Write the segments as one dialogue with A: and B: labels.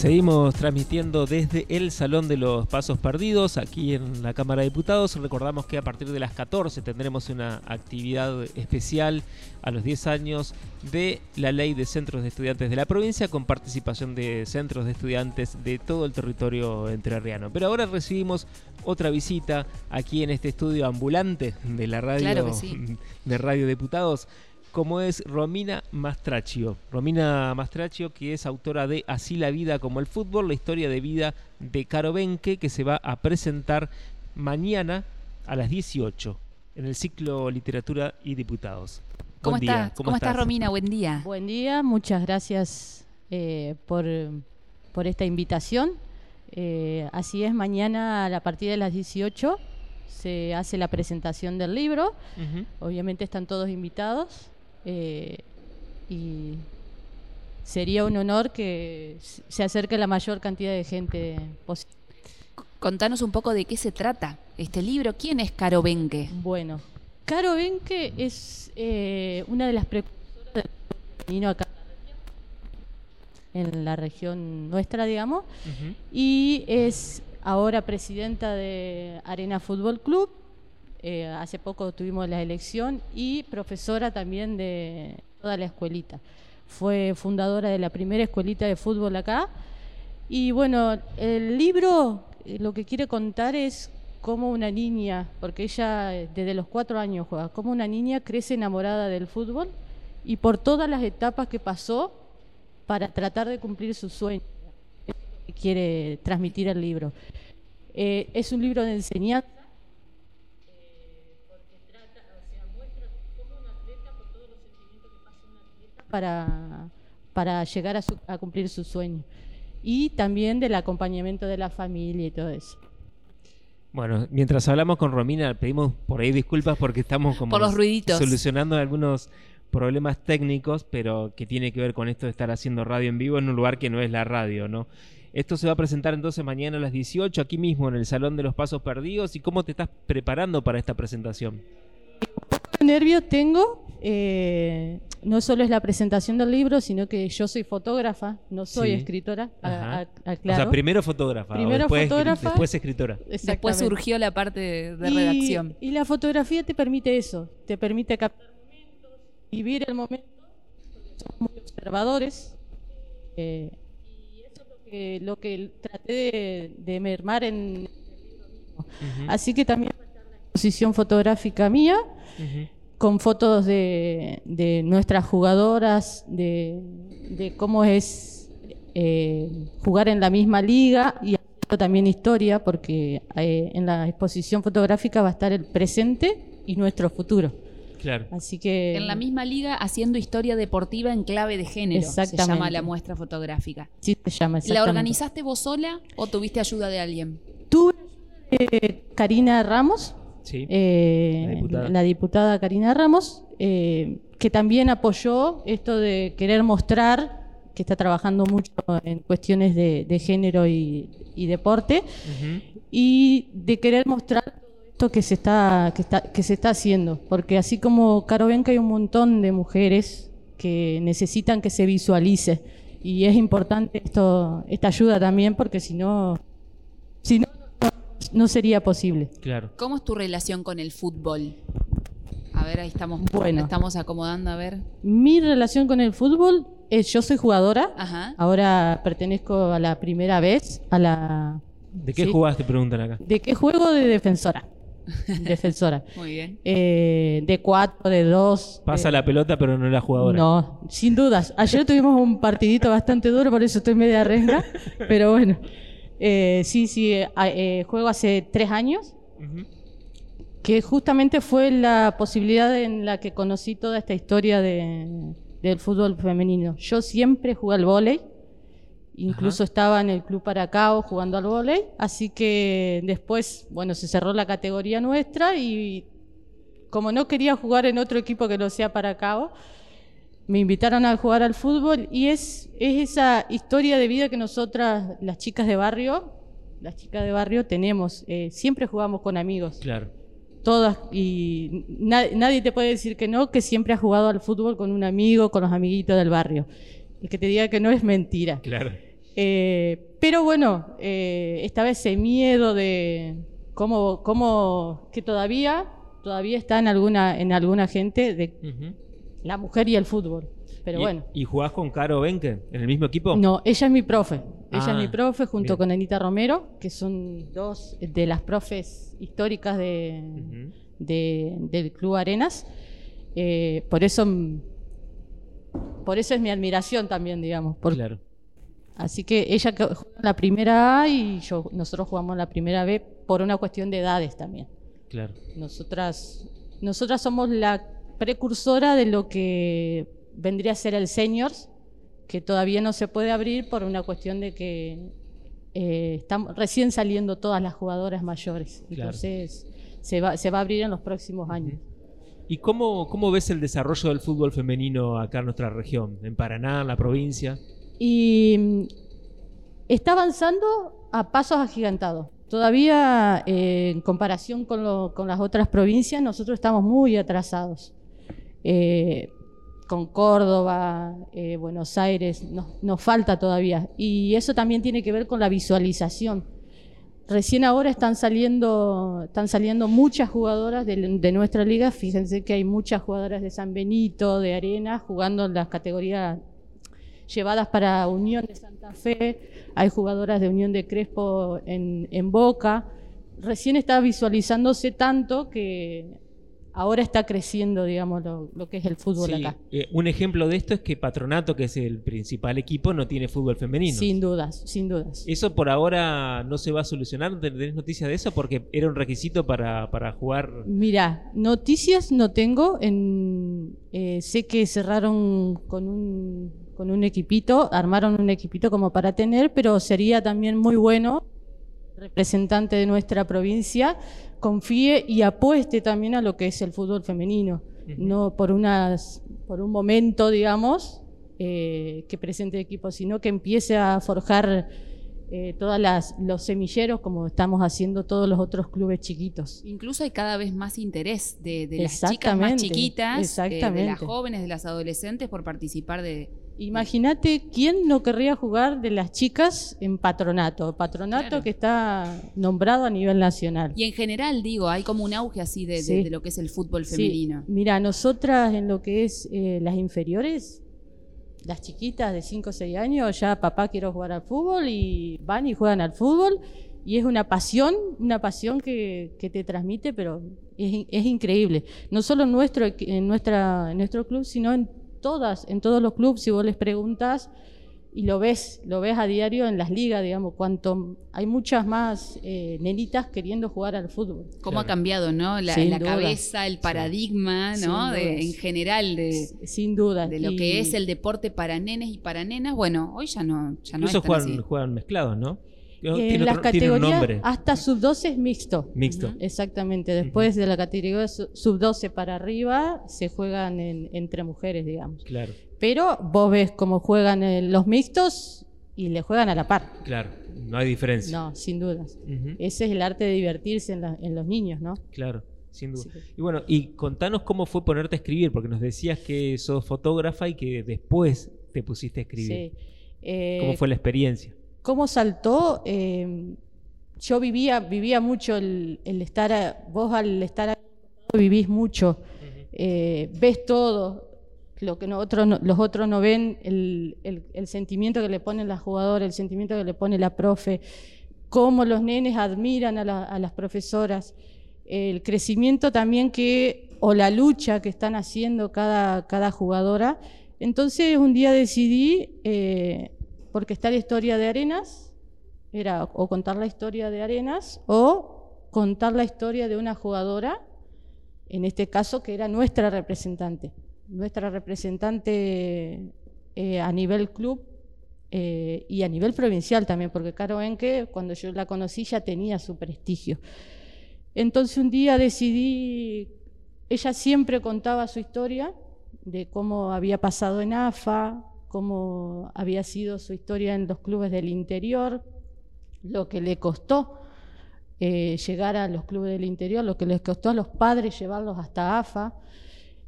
A: Seguimos transmitiendo desde el Salón de los Pasos Perdidos, aquí en la Cámara de Diputados. Recordamos que a partir de las 14 tendremos una actividad especial a los 10 años de la Ley de Centros de Estudiantes de la provincia, con participación de centros de estudiantes de todo el territorio entrerriano. Pero ahora recibimos otra visita aquí en este estudio ambulante de la radio, de Radio Diputados como es Romina Mastraccio. Romina Mastraccio, que es autora de Así la vida como el fútbol, la historia de vida de Caro Benque, que se va a presentar mañana a las 18 en el ciclo Literatura y Diputados.
B: ¿Cómo, está? ¿Cómo, estás, Romina? Buen día.
C: Buen día, muchas gracias eh, por, por, esta invitación. Eh, así es, mañana a partir de las 18 se hace la presentación del libro. Obviamente están todos invitados. Eh, y sería un honor que se acerque la mayor cantidad de gente posible.
B: Contanos un poco de qué se trata este libro. ¿Quién es Caro Benque?
C: Bueno, Caro Benque es eh, una de las precursoras del femenino acá en la región nuestra, digamos, y es ahora presidenta de Arena Fútbol Club eh, hace poco tuvimos la elección y profesora también de toda la escuelita. Fue fundadora de la primera escuelita de fútbol acá. Y bueno, el libro eh, lo que quiere contar es cómo una niña, porque ella eh, desde los cuatro años juega, cómo una niña crece enamorada del fútbol y por todas las etapas que pasó para tratar de cumplir su sueño que quiere transmitir el libro. es un libro de enseñanza para, para llegar a, cumplir su sueño. Y también del acompañamiento de la familia y todo eso.
A: Bueno, mientras hablamos con Romina, pedimos por ahí disculpas porque estamos como
B: por los ruiditos.
A: solucionando algunos problemas técnicos, pero que tiene que ver con esto de estar haciendo radio en vivo en un lugar que no es la radio, ¿no? Esto se va a presentar entonces mañana a las 18 aquí mismo en el Salón de los Pasos Perdidos. ¿Y cómo te estás preparando para esta presentación?
C: nervio tengo. Eh, no solo es la presentación del libro, sino que yo soy fotógrafa, no soy escritora.
A: A, O sea, primero fotógrafa, primero después, fotógrafa, después escritora.
B: Después surgió la parte de, redacción.
C: Y la fotografía te permite eso, te permite captar momentos, vivir el momento, somos muy observadores. Eh, y eso es lo que, lo que traté de, mermar en el libro Así que también la exposición fotográfica mía con fotos de, nuestras jugadoras, de, cómo es eh, jugar en la misma liga y también historia, porque eh, en la exposición fotográfica va a estar el presente y nuestro futuro.
A: Claro.
C: Así que
B: en la misma liga haciendo historia deportiva en clave de género. Se llama la muestra fotográfica.
C: Sí, se llama.
B: ¿La organizaste vos sola o tuviste ayuda de alguien?
C: Tuve eh, Karina Ramos, eh, la, diputada. Karina Ramos, eh, que también apoyó esto de querer mostrar que está trabajando mucho en cuestiones de, género y, deporte, y de querer mostrar esto que se está, que está, que se está haciendo, porque así como Caro ven que hay un montón de mujeres que necesitan que se visualice, y es importante esto, esta ayuda también, porque si no no sería posible.
A: Claro.
B: ¿Cómo es tu relación con el fútbol? A ver, ahí estamos, bueno, estamos acomodando, a ver.
C: Mi relación con el fútbol es, yo soy jugadora, ahora pertenezco a la primera vez, a la...
A: ¿De qué jugás? Te preguntan acá.
C: ¿De qué juego? De defensora. defensora.
B: Muy bien.
C: Eh, de cuatro, de dos.
A: Pasa la pelota, pero no la jugadora.
C: No, sin dudas. Ayer tuvimos un partidito bastante duro, por eso estoy media renga, pero bueno. Eh, sí, sí, eh, eh, juego hace tres años, que justamente fue la posibilidad en la que conocí toda esta historia de, del fútbol femenino. Yo siempre jugué al vóley, incluso estaba en el Club Paracao jugando al vóley, así que después, bueno, se cerró la categoría nuestra y como no quería jugar en otro equipo que no sea Paracao, me invitaron a jugar al fútbol y es, es esa historia de vida que nosotras, las chicas de barrio, las chicas de barrio tenemos. Eh, siempre jugamos con amigos.
A: Claro.
C: Todas, y nadie te puede decir que no, que siempre has jugado al fútbol con un amigo, con los amiguitos del barrio. El que te diga que no es mentira.
A: Claro.
C: Eh, pero bueno, eh, esta vez ese miedo de cómo, cómo que todavía, todavía está en alguna, en alguna gente de la mujer y el fútbol. Pero
A: ¿Y,
C: bueno.
A: ¿Y jugás con Caro Benke en el mismo equipo?
C: No, ella es mi profe. Ella es mi
A: Ah,
C: profe junto
A: bien.
C: con Anita Romero, que son dos de las profes históricas de, del Club Arenas. Eh, por eso por eso es mi admiración también, digamos. por-
A: Claro.
C: Así que ella juega en la primera A y yo, nosotros jugamos en la primera B por una cuestión de edades también.
A: Claro.
C: Nosotras, nosotras somos la precursora de lo que vendría a ser el seniors, que todavía no se puede abrir por una cuestión de que eh, están recién saliendo todas las jugadoras mayores.
A: Claro.
C: Entonces se va, se va a abrir en los próximos años.
A: ¿Y cómo, cómo ves el desarrollo del fútbol femenino acá en nuestra región? En Paraná, en la provincia.
C: Y mm, está avanzando a pasos agigantados. Todavía, eh, en comparación con, lo- con las otras provincias, nosotros estamos muy atrasados. Eh, con Córdoba, eh, Buenos Aires, nos, nos falta todavía. Y eso también tiene que ver con la visualización. Recién ahora están saliendo, están saliendo muchas jugadoras de, nuestra liga. Fíjense que hay muchas jugadoras de San Benito, de Arena, jugando en las categorías llevadas para Unión de Santa Fe, hay jugadoras de Unión de Crespo en Boca. Recién está visualizándose tanto que ahora está creciendo, digamos, lo, lo que es el fútbol
A: Sí,
C: acá.
A: eh, un ejemplo de esto es que Patronato, que es el principal equipo, no tiene fútbol femenino.
C: Sin dudas, sin dudas.
A: ¿Eso por ahora no se va a solucionar? ¿Tenés noticias de eso? Porque era un requisito para, para jugar.
C: Mira, noticias no tengo. En, eh, sé que cerraron con un, con un equipito, armaron un equipito como para tener, pero sería también muy bueno representante de nuestra provincia confíe y apueste también a lo que es el fútbol femenino, no por unas por un momento, digamos, eh, que presente equipo, sino que empiece a forjar eh, todas las los semilleros como estamos haciendo todos los otros clubes chiquitos.
B: Incluso hay cada vez más interés de, de las chicas más chiquitas, eh, de las jóvenes, de las adolescentes por participar de...
C: Imagínate quién no querría jugar de las chicas en patronato, patronato
B: Claro.
C: que está nombrado a nivel nacional.
B: Y en general, digo, hay como un auge así de, de-
C: Sí.
B: de lo que es el fútbol
C: Sí,
B: femenino.
C: Mira, nosotras en lo que es eh, las inferiores, las chiquitas de 5 o 6 años, ya papá quiero jugar al fútbol y van y juegan al fútbol y es una pasión, una pasión que, que te transmite, pero es, in- es increíble. No solo en nuestro, en, nuestra, en nuestro club, sino en todas, en todos los clubes, si vos les preguntas y lo ves, lo ves a diario en las ligas, digamos, cuanto hay muchas más eh, nenitas queriendo jugar al fútbol.
B: ¿Cómo
A: Claro.
B: ha cambiado, no? La, cabeza, el paradigma, ¿no? De- en general de,
C: Sin duda.
B: de lo
C: Y-
B: que es el deporte para nenes y para nenas. Bueno, hoy ya no, ya no
A: Incluso
B: así.
A: juegan mezclados, ¿no?
C: En
A: Tiene
C: las
A: otro- tiene un
C: categorías hasta sub-12 es mixto.
A: Mixto.
C: Exactamente. Después de la categoría su- sub-12 para arriba se juegan en- entre mujeres, digamos.
A: Claro,
C: Pero vos ves cómo juegan eh, los mixtos y le juegan a la par.
A: claro. No hay diferencia.
C: No, sin dudas. Ese es el arte de divertirse en, la- en los niños, ¿no?
A: Claro, sin duda.
C: Sí.
A: Y bueno, y contanos cómo fue ponerte a escribir, porque nos decías que sos fotógrafa y que después te pusiste a escribir.
C: Sí. Eh,
A: ¿Cómo fue la experiencia?
C: ¿Cómo saltó? Eh, yo vivía, vivía mucho el, el estar, a- vos al estar a- vivís mucho, eh, ves todo, lo que nosotros no- los otros no ven, el, el- el sentimiento que le ponen las jugadoras, el sentimiento que le pone la profe, cómo los nenes admiran a, la- a las profesoras, el crecimiento también que, o la lucha que están haciendo cada, cada jugadora. Entonces un día decidí, eh, porque está la historia de Arenas, era o contar la historia de Arenas o contar la historia de una jugadora, en este caso que era nuestra representante, nuestra representante eh, a nivel club eh, y a nivel provincial también, porque Caro Enque, cuando yo la conocí, ya tenía su prestigio. Entonces un día decidí, ella siempre contaba su historia de cómo había pasado en AFA, cómo había sido su historia en los clubes del interior, lo que le costó eh, llegar a los clubes del interior, lo que les costó a los padres llevarlos hasta AFA.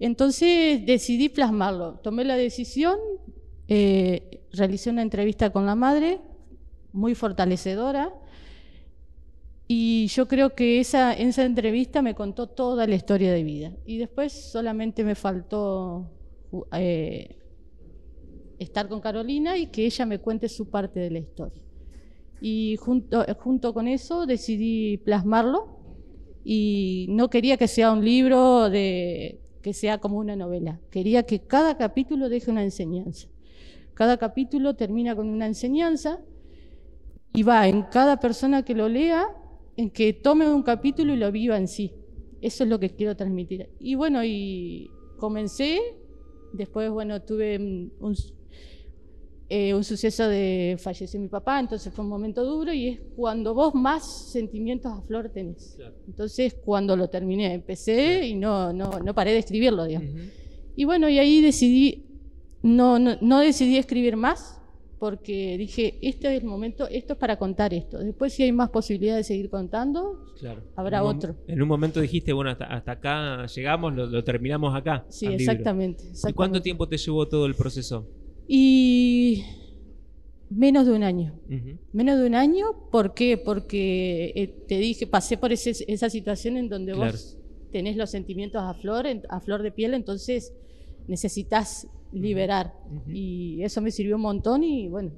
C: Entonces decidí plasmarlo, tomé la decisión eh, realicé una entrevista con la madre, muy fortalecedora, y yo creo que esa, esa entrevista me contó toda la historia de vida. Y después solamente me faltó eh, estar con Carolina y que ella me cuente su parte de la historia. Y junto, junto con eso decidí plasmarlo y no quería que sea un libro de que sea como una novela. Quería que cada capítulo deje una enseñanza. Cada capítulo termina con una enseñanza y va en cada persona que lo lea en que tome un capítulo y lo viva en sí. Eso es lo que quiero transmitir. Y bueno, y comencé, después, bueno, tuve un, eh, un suceso de falleció mi papá, entonces fue un momento duro y es cuando vos más sentimientos a flor tenés. Entonces, cuando lo terminé, empecé y no, no, no paré de escribirlo, digamos. Y bueno, y ahí decidí, no, no, no decidí escribir más, porque dije, este es el momento, esto es para contar esto. Después si hay más posibilidades de seguir contando, habrá otro.
A: En un momento dijiste, bueno, hasta, acá llegamos, lo, terminamos acá.
C: Sí, exactamente,
A: ¿Y cuánto tiempo te llevó todo el proceso?
C: Y menos de un año. Menos de un año, ¿por qué? Porque eh, te dije, pasé por esa situación en donde vos tenés los sentimientos a flor, a flor de piel, entonces necesitas liberar. Y eso me sirvió un montón y bueno.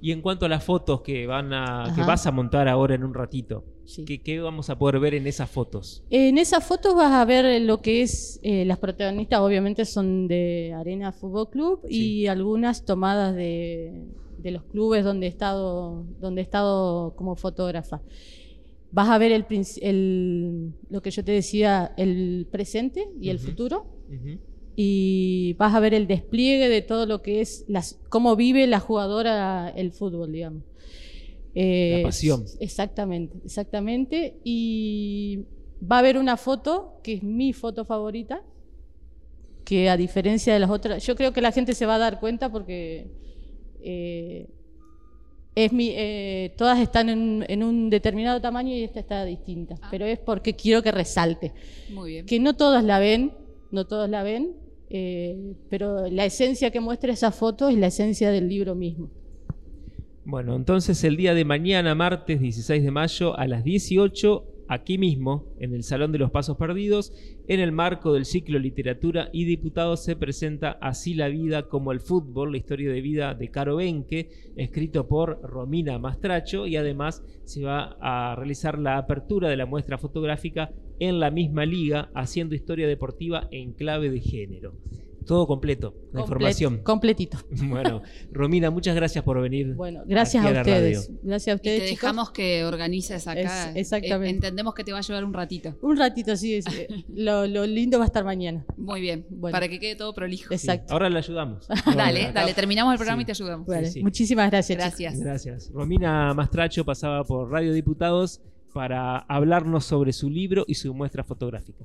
A: Y en cuanto a las fotos que van a que vas a montar ahora en un ratito, ¿qué, vamos a poder ver en esas fotos?
C: En esas fotos vas a ver lo que es eh, las protagonistas, obviamente son de Arena Fútbol Club y algunas tomadas de, los clubes donde he estado donde he estado como fotógrafa. Vas a ver el, el lo que yo te decía, el presente y el futuro y vas a ver el despliegue de todo lo que es las, cómo vive la jugadora el fútbol, digamos.
A: La eh, pasión.
C: Exactamente, exactamente. Y va a haber una foto que es mi foto favorita, que a diferencia de las otras, yo creo que la gente se va a dar cuenta porque eh, es mi, eh, todas están en, un determinado tamaño y esta está distinta, ah. pero es porque quiero que resalte.
B: Muy bien.
C: Que no todas la ven, no todos la ven, eh, pero la esencia que muestra esa foto es la esencia del libro mismo.
A: Bueno, entonces el día de mañana, martes 16 de mayo, a las 18, aquí mismo, en el Salón de los Pasos Perdidos, en el marco del ciclo Literatura y Diputados, se presenta Así la vida como el fútbol, la historia de vida de Caro Benque, escrito por Romina Mastracho, y además se va a realizar la apertura de la muestra fotográfica en la misma liga, haciendo historia deportiva en clave de género. Todo completo, la información.
C: Completito.
A: Bueno, Romina, muchas gracias por venir.
C: Bueno, gracias a ustedes. Gracias a ustedes.
B: Y te dejamos que organices acá. exactamente. entendemos que te va a llevar un ratito.
C: Un ratito, sí. Eh, lo, lindo va a estar mañana.
B: Muy bien. Para que quede todo prolijo.
A: Exacto. ahora le ayudamos.
B: dale, dale, terminamos el programa y te ayudamos.
C: Muchísimas gracias.
B: Gracias.
A: Gracias. Romina Mastracho pasaba por Radio Diputados para hablarnos sobre su libro y su muestra fotográfica.